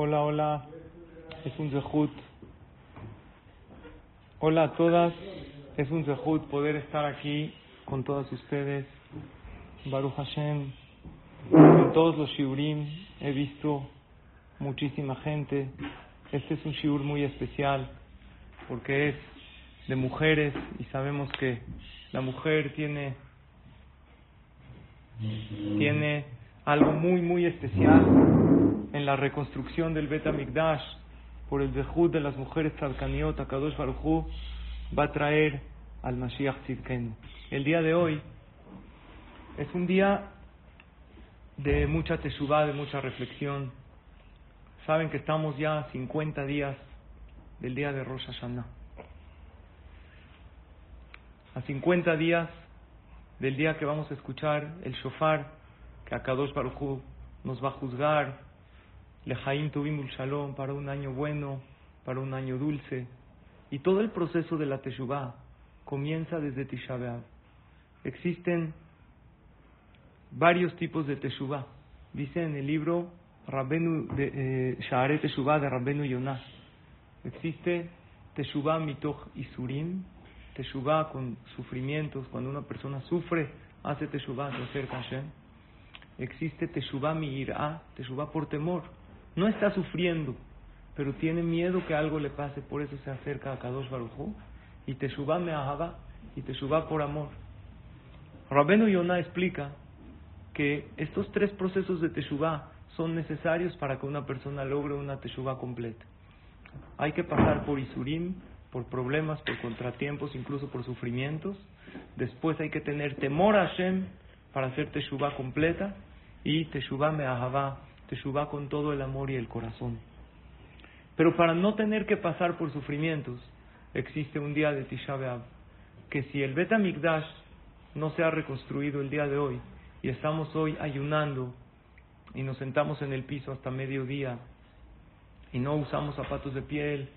Hola, hola. Es un zehut. Hola a todas. Es un zehut poder estar aquí con todas ustedes. Baruch Hashem. En todos los shiurim he visto muchísima gente. Este es un shiur muy especial porque es de mujeres y sabemos que la mujer tiene tiene algo muy muy especial la reconstrucción del Bet Mikdash por el dejud de las mujeres Tzadkaniot, Kadosh Baruj va a traer al Mashiach Tzidkenu. El día de hoy es un día de mucha teshuvah, de mucha reflexión. Saben que estamos ya 50 días del día de Rosh Hashanah. A 50 días del día que vamos a escuchar el shofar que Akadosh Baruj nos va a juzgar, Lejaim Tuvimul Shalom, para un año bueno, para un año dulce. Y todo el proceso de la Teshuvah comienza desde Tisha. Existen varios tipos de Teshuvah. Dice en el libro Rabbenu de, eh, Sha'are Teshuvah de Rabbenu Yonah. Existe Teshuvah mitoch Isurim, Teshuvah con sufrimientos, cuando una persona sufre, hace Teshuvah, se acerca a Hashem. Existe Teshuvah mi'irah, Teshuvah por temor. No está sufriendo, pero tiene miedo que algo le pase, por eso se acerca a Kadosh Baruj y Teshuvah me'ahava, y Teshuvah por amor. Rabenu Yonah explica que estos tres procesos de Teshuvah son necesarios para que una persona logre una Teshuvah completa. Hay que pasar por Isurim, por problemas, por contratiempos, incluso por sufrimientos. Después hay que tener temor a Hashem para hacer Teshuvah completa y Teshuvah me'ahava, Teshuvah con todo el amor y el corazón. Pero para no tener que pasar por sufrimientos, existe un día de Tisha B'Av, que si el Bet Mikdash no se ha reconstruido el día de hoy y estamos hoy ayunando y nos sentamos en el piso hasta mediodía y no usamos zapatos de piel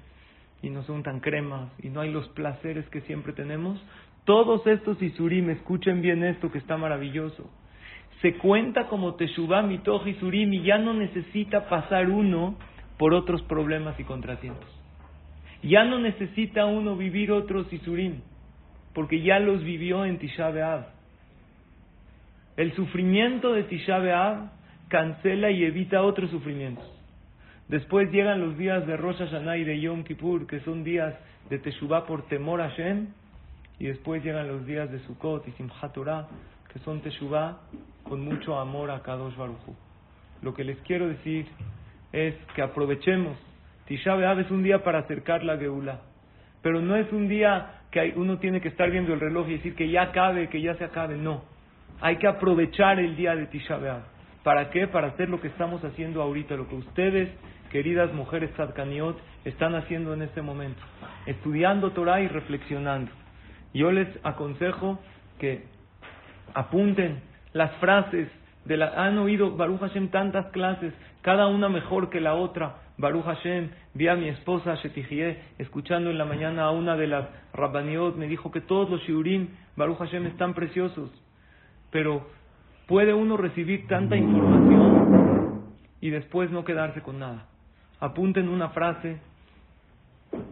y no son tan cremas y no hay los placeres que siempre tenemos, todos estos Isurim, escuchen bien esto que está maravilloso se cuenta como Teshuvah Mitoch y Surim y ya no necesita pasar uno por otros problemas y contratiempos. Ya no necesita uno vivir otros Isurim, porque ya los vivió en Tisha B'Av. El sufrimiento de Tisha B'Av cancela y evita otros sufrimientos. Después llegan los días de Rosh Hashanah y de Yom Kippur, que son días de Teshuvah por temor a Hashem, y después llegan los días de Sukkot y Simchat Torah, que son Teshuvah con mucho amor a Kadosh Baruchu. Lo que les quiero decir es que aprovechemos. Tisha B'Av es un día para acercar la Geula, pero no es un día que uno tiene que estar viendo el reloj y decir que ya acabe, que ya se acabe. No, hay que aprovechar el día de Tisha B'Av. ¿Para qué? Para hacer lo que estamos haciendo ahorita, lo que ustedes, queridas mujeres Tzadkaniot, están haciendo en este momento, estudiando Torah y reflexionando. Yo les aconsejo que apunten las frases, de la, han oído Baruch Hashem tantas clases, cada una mejor que la otra. Baruch Hashem, vi a mi esposa Shetijie escuchando en la mañana a una de las Rabbaniot, me dijo que todos los Shiurim, Baruch Hashem, están preciosos. Pero puede uno recibir tanta información y después no quedarse con nada. Apunten una frase,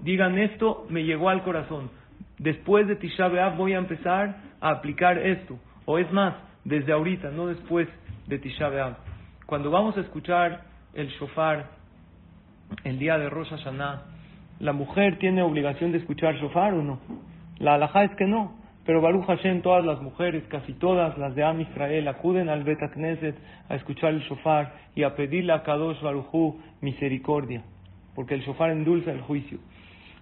digan esto, me llegó al corazón. Después de Tisha voy a empezar a aplicar esto. O es más, desde ahorita, no después de Tisha B'Av. Cuando vamos a escuchar el shofar el día de Rosh Hashanah, ¿la mujer tiene obligación de escuchar shofar o no? La halajá es que no. Pero Baruch Hashem, todas las mujeres, casi todas las de Am Israel, acuden al Bet Knesset a escuchar el shofar y a pedirle a Kadosh Baruchu misericordia, porque el shofar endulza el juicio.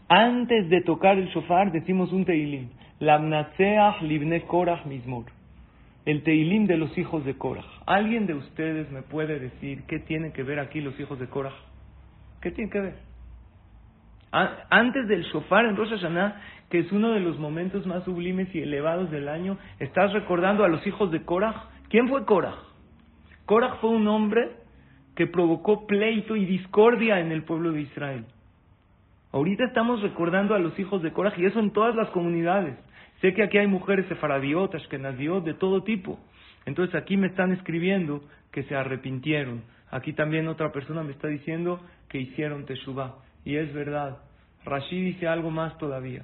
Antes de tocar el shofar decimos un teilim, Lamnatseach libne korach mismor el Teilim de los hijos de Korah. ¿Alguien de ustedes me puede decir qué tienen que ver aquí los hijos de Korah? ¿Qué tienen que ver? Antes del shofar en Rosh Hashanah, que es uno de los momentos más sublimes y elevados del año, estás recordando a los hijos de Korah. ¿Quién fue Korah? Korah fue un hombre que provocó pleito y discordia en el pueblo de Israel. Ahorita estamos recordando a los hijos de Korah y eso en todas las comunidades. Sé que aquí hay mujeres sefaradiotas, que nació de todo tipo. Entonces aquí me están escribiendo que se arrepintieron. Aquí también otra persona me está diciendo que hicieron Teshuvah. Y es verdad. Rashid dice algo más todavía.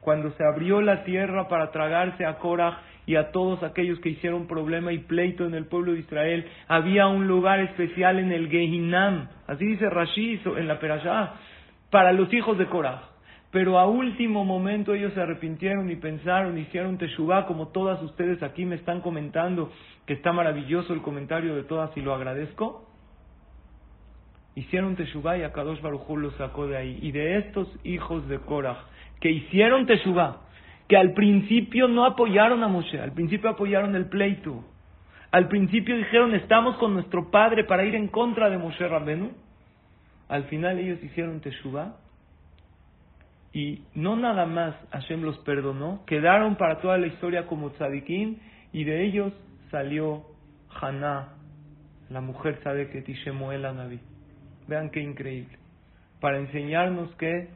Cuando se abrió la tierra para tragarse a Korah y a todos aquellos que hicieron problema y pleito en el pueblo de Israel, había un lugar especial en el Gehinam. Así dice Rashid en la Perashá. Para los hijos de Korah. Pero a último momento ellos se arrepintieron y pensaron, hicieron Teshuvah, como todas ustedes aquí me están comentando, que está maravilloso el comentario de todas y lo agradezco. Hicieron Teshuvah y Akadosh Baruj los sacó de ahí. Y de estos hijos de Korah, que hicieron Teshuvah, que al principio no apoyaron a Moshe, al principio apoyaron el pleito. Al principio dijeron, estamos con nuestro padre para ir en contra de Moshe Rabbenu. Al final ellos hicieron Teshuvah y no nada más Hashem los perdonó, quedaron para toda la historia como tzadikim y de ellos salió Haná, la mujer tzadeket y Shemuel Naví. Vean qué increíble. Para enseñarnos que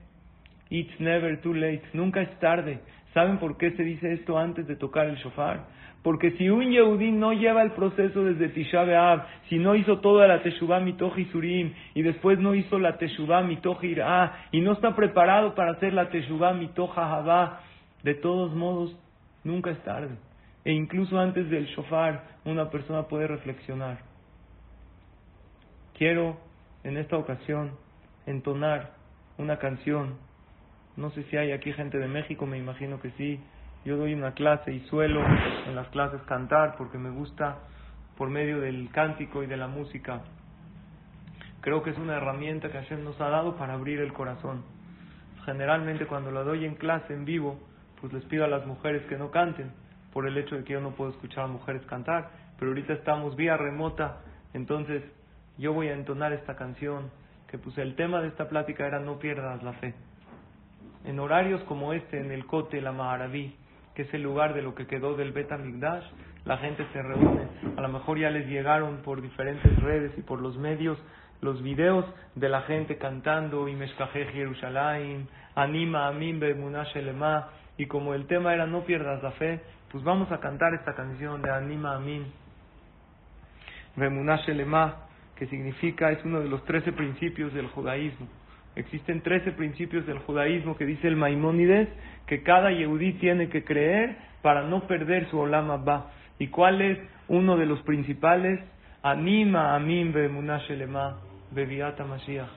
it's never too late, nunca es tarde. ¿Saben por qué se dice esto antes de tocar el shofar? Porque si un Yehudí no lleva el proceso desde Tisha si no hizo toda la Teshuvah Mitoch Surim, y después no hizo la Teshuvah Mitoch Irá, y no está preparado para hacer la Teshuvah Mitoch Ahavá, de todos modos, nunca es tarde. E incluso antes del shofar, una persona puede reflexionar. Quiero, en esta ocasión, entonar una canción. No sé si hay aquí gente de México, me imagino que sí yo doy una clase y suelo en las clases cantar porque me gusta por medio del cántico y de la música. Creo que es una herramienta que Hashem nos ha dado para abrir el corazón. Generalmente cuando la doy en clase en vivo, pues les pido a las mujeres que no canten, por el hecho de que yo no puedo escuchar a mujeres cantar, pero ahorita estamos vía remota, entonces yo voy a entonar esta canción, que pues el tema de esta plática era no pierdas la fe. En horarios como este, en el Cote, la Maharaví, que es el lugar de lo que quedó del Bet Migdash, la gente se reúne. A lo mejor ya les llegaron por diferentes redes y por los medios los videos de la gente cantando Imeshkajej Jerusalén, Anima Amin Elema, y como el tema era No pierdas la fe, pues vamos a cantar esta canción de Anima Amin Bemunash Elema, que significa, es uno de los trece principios del judaísmo. Existen trece principios del judaísmo que dice el Maimónides que cada yehudí tiene que creer para no perder su olama ba. ¿Y cuál es uno de los principales? Anima amin bemunashelema beviata mashiach.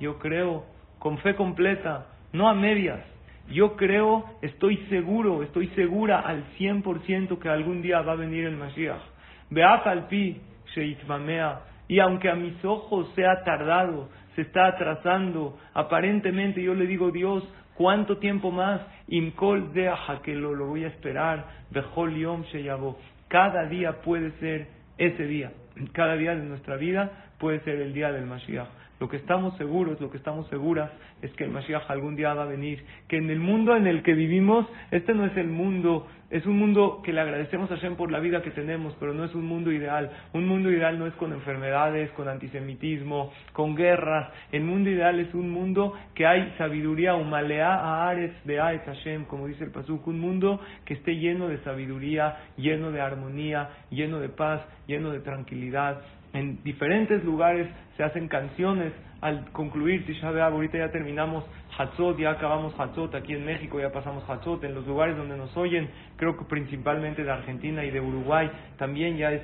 Yo creo con fe completa, no a medias. Yo creo, estoy seguro, estoy segura al 100% que algún día va a venir el Mashiach. Beat al pi sheitmamea. Y aunque a mis ojos sea tardado, se está atrasando, aparentemente yo le digo, Dios, ¿cuánto tiempo más? Imkol deja que lo, voy a esperar, Bejol yom sheyabo. Cada día puede ser ese día, cada día de nuestra vida puede ser el día del Mashiach. Lo que estamos seguros, lo que estamos seguras es que el Mashiach algún día va a venir, que en el mundo en el que vivimos, este no es el mundo, es un mundo que le agradecemos a Hashem por la vida que tenemos, pero no es un mundo ideal. Un mundo ideal no es con enfermedades, con antisemitismo, con guerras. El mundo ideal es un mundo que hay sabiduría, humalea a Ares de Aes Hashem, como dice el Pasuk, un mundo que esté lleno de sabiduría, lleno de armonía, lleno de paz, lleno de tranquilidad. En diferentes lugares se hacen canciones al concluir Tisha B'Av. Ahorita ya terminamos Hatzot, ya acabamos Hatzot aquí en México, ya pasamos Hatzot. En los lugares donde nos oyen, creo que principalmente de Argentina y de Uruguay, también ya es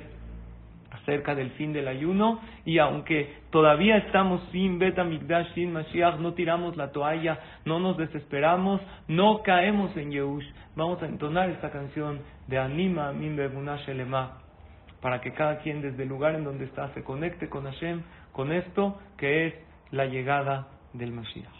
acerca del fin del ayuno y aunque todavía estamos sin Beta Mikdash, sin Mashiach, no tiramos la toalla, no nos desesperamos, no caemos en Yehush. Vamos a entonar esta canción de Anima Min Bebunash Elema para que cada quien desde el lugar en donde está se conecte con Hashem, con esto que es la llegada del Mashiach.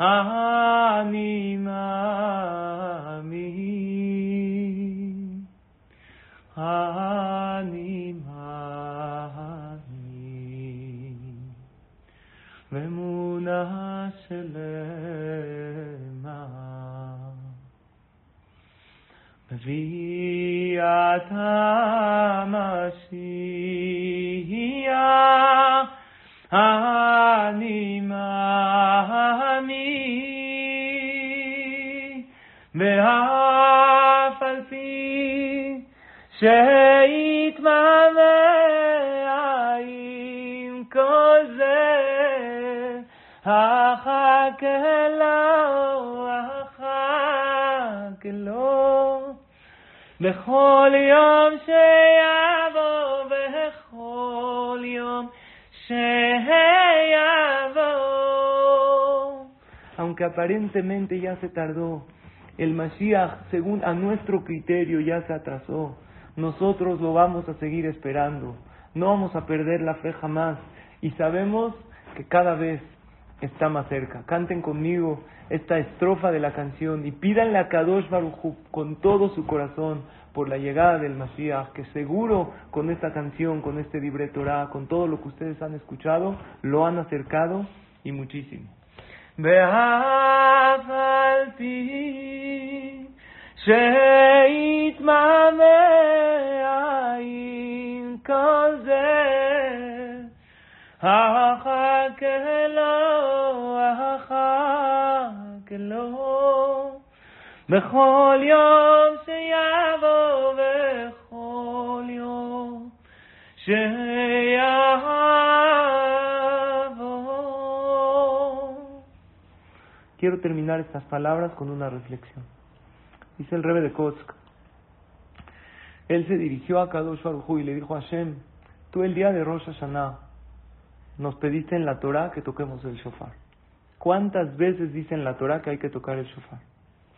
하나님아미 하나님아미 메무나셀레마 비아타마시야 אני מאמין, ואף על פי שיתמלא עם כל זה, אחכה לו, אחכה לו, בכל יום שיבוא, Aunque aparentemente ya se tardó, el Mashiach, según a nuestro criterio, ya se atrasó. Nosotros lo vamos a seguir esperando. No vamos a perder la fe jamás. Y sabemos que cada vez está más cerca. Canten conmigo esta estrofa de la canción y pídanle a Kadosh Baruj con todo su corazón por la llegada del Mashiach, que seguro con esta canción, con este libre Torah, con todo lo que ustedes han escuchado, lo han acercado y muchísimo. בכל יום שיבוא, בכל יום שיבוא. Quiero terminar estas palabras con una reflexión. Dice el Rebe de Kotsk. Él se dirigió a Kadosh Baruj y le dijo a Hashem, tú el día de Rosh Hashanah nos pediste en la Torah que toquemos el shofar. ¿Cuántas veces dice en la Torah que hay que tocar el shofar?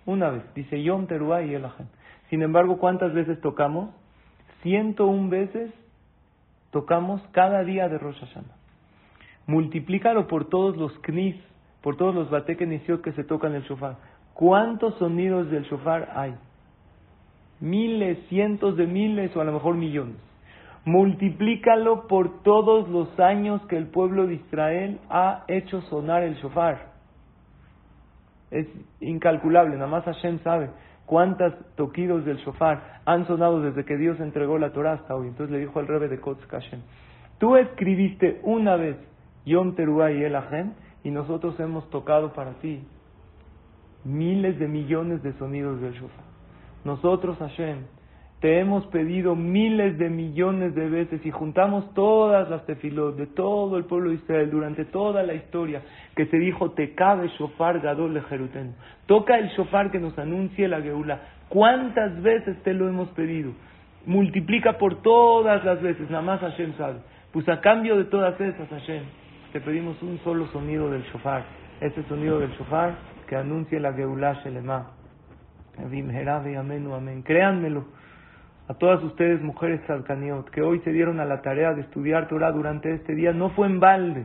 Una vez, dice Yom Teruah y Elahem. Sin embargo, ¿cuántas veces tocamos? 101 veces tocamos cada día de Rosh Hashanah. Multiplícalo por todos los knis, por todos los batekenisiot que se tocan el shofar. ¿Cuántos sonidos del shofar hay? Miles, cientos de miles o a lo mejor millones. Multiplícalo por todos los años que el pueblo de Israel ha hecho sonar el shofar es incalculable, nada más Hashem sabe cuántas toquidos del shofar han sonado desde que Dios entregó la Torah hasta hoy. Entonces le dijo al rebe de Kotz Hashem, tú escribiste una vez Yom Teruah y El y nosotros hemos tocado para ti miles de millones de sonidos del shofar. Nosotros, Hashem, te hemos pedido miles de millones de veces y juntamos todas las tefilot de todo el pueblo de Israel durante toda la historia que se dijo te cabe shofar gadol Jeruten. Toca el shofar que nos anuncie la geula. ¿Cuántas veces te lo hemos pedido? Multiplica por todas las veces, nada más Hashem sabe. Pues a cambio de todas esas, Hashem, te pedimos un solo sonido del shofar. Ese sonido del shofar que anuncie la geula Shelema. Amén. Créanmelo a todas ustedes, mujeres salcaniot, que hoy se dieron a la tarea de estudiar Torah durante este día, no fue en balde.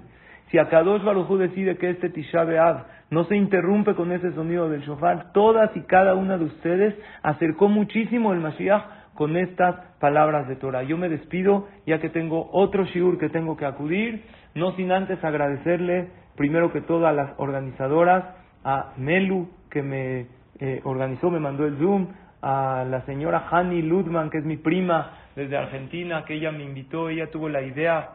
Si Akadosh Baruj decide que este Tisha B'Av no se interrumpe con ese sonido del shofar, todas y cada una de ustedes acercó muchísimo el Mashiach con estas palabras de Torah. Yo me despido ya que tengo otro shiur que tengo que acudir, no sin antes agradecerle primero que todo a las organizadoras, a Melu que me eh, organizó, me mandó el Zoom, a la señora Hani Ludman, que es mi prima desde Argentina, que ella me invitó, ella tuvo la idea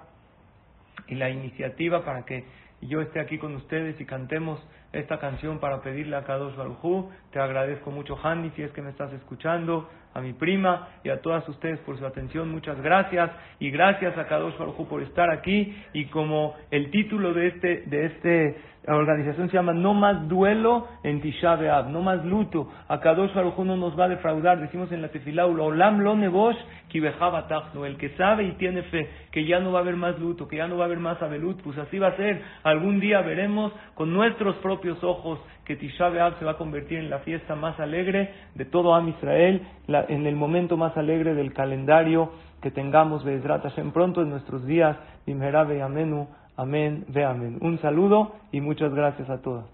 y la iniciativa para que yo esté aquí con ustedes y cantemos esta canción para pedirle a Kadosh Barujú. Te agradezco mucho, Hani, si es que me estás escuchando, a mi prima y a todas ustedes por su atención. Muchas gracias y gracias a Kadosh Barujú por estar aquí. Y como el título de este, de la organización se llama No más duelo en Tisha B'Av, no más luto. A Kadosh Baruj no nos va a defraudar. Decimos en la Tefilá, Olam lo nebosh el que sabe y tiene fe que ya no va a haber más luto, que ya no va a haber más abelut, pues así va a ser. Algún día veremos con nuestros propios ojos que Tisha B'Av se va a convertir en la fiesta más alegre de todo Am Israel, en el momento más alegre del calendario que tengamos Bezrat Hashem pronto en nuestros días. Dimherabe Amenu. Amén, amén. Un saludo y muchas gracias a todas.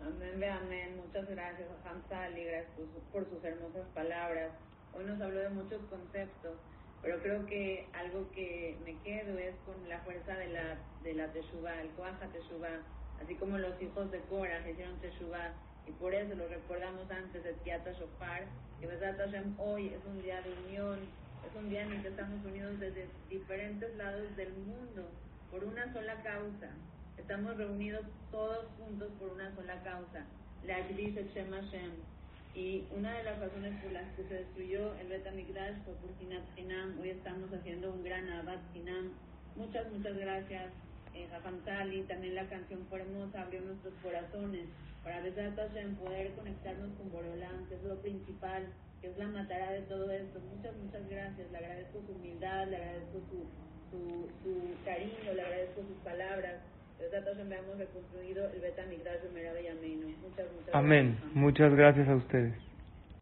Amén, ve amén. Muchas gracias a Hamza y gracias por, sus hermosas palabras. Hoy nos habló de muchos conceptos, pero creo que algo que me quedo es con la fuerza de la, de la Teshuvah, el Kuaja Teshuvah. Así como los hijos de Cora hicieron Teshuvah y por eso lo recordamos antes de Tiata Shofar, que Besat Hashem hoy es un día de unión, es un día en el que estamos unidos desde diferentes lados del mundo por una sola causa. Estamos reunidos todos juntos por una sola causa, la dice Shem. Y una de las razones por las que se destruyó el Bet Mikdash fue por Sinat Hinam. Hoy estamos haciendo un gran Abad Hinam. Muchas, muchas gracias, eh. También la canción fue hermosa, abrió nuestros corazones para en poder conectarnos con Borolán, que es lo principal, que es la matara de todo esto. Muchas, muchas gracias. Le agradezco su humildad, le agradezco su, su, su cariño, le agradezco sus palabras. Hemos el Beta Amén. Muchas gracias a ustedes.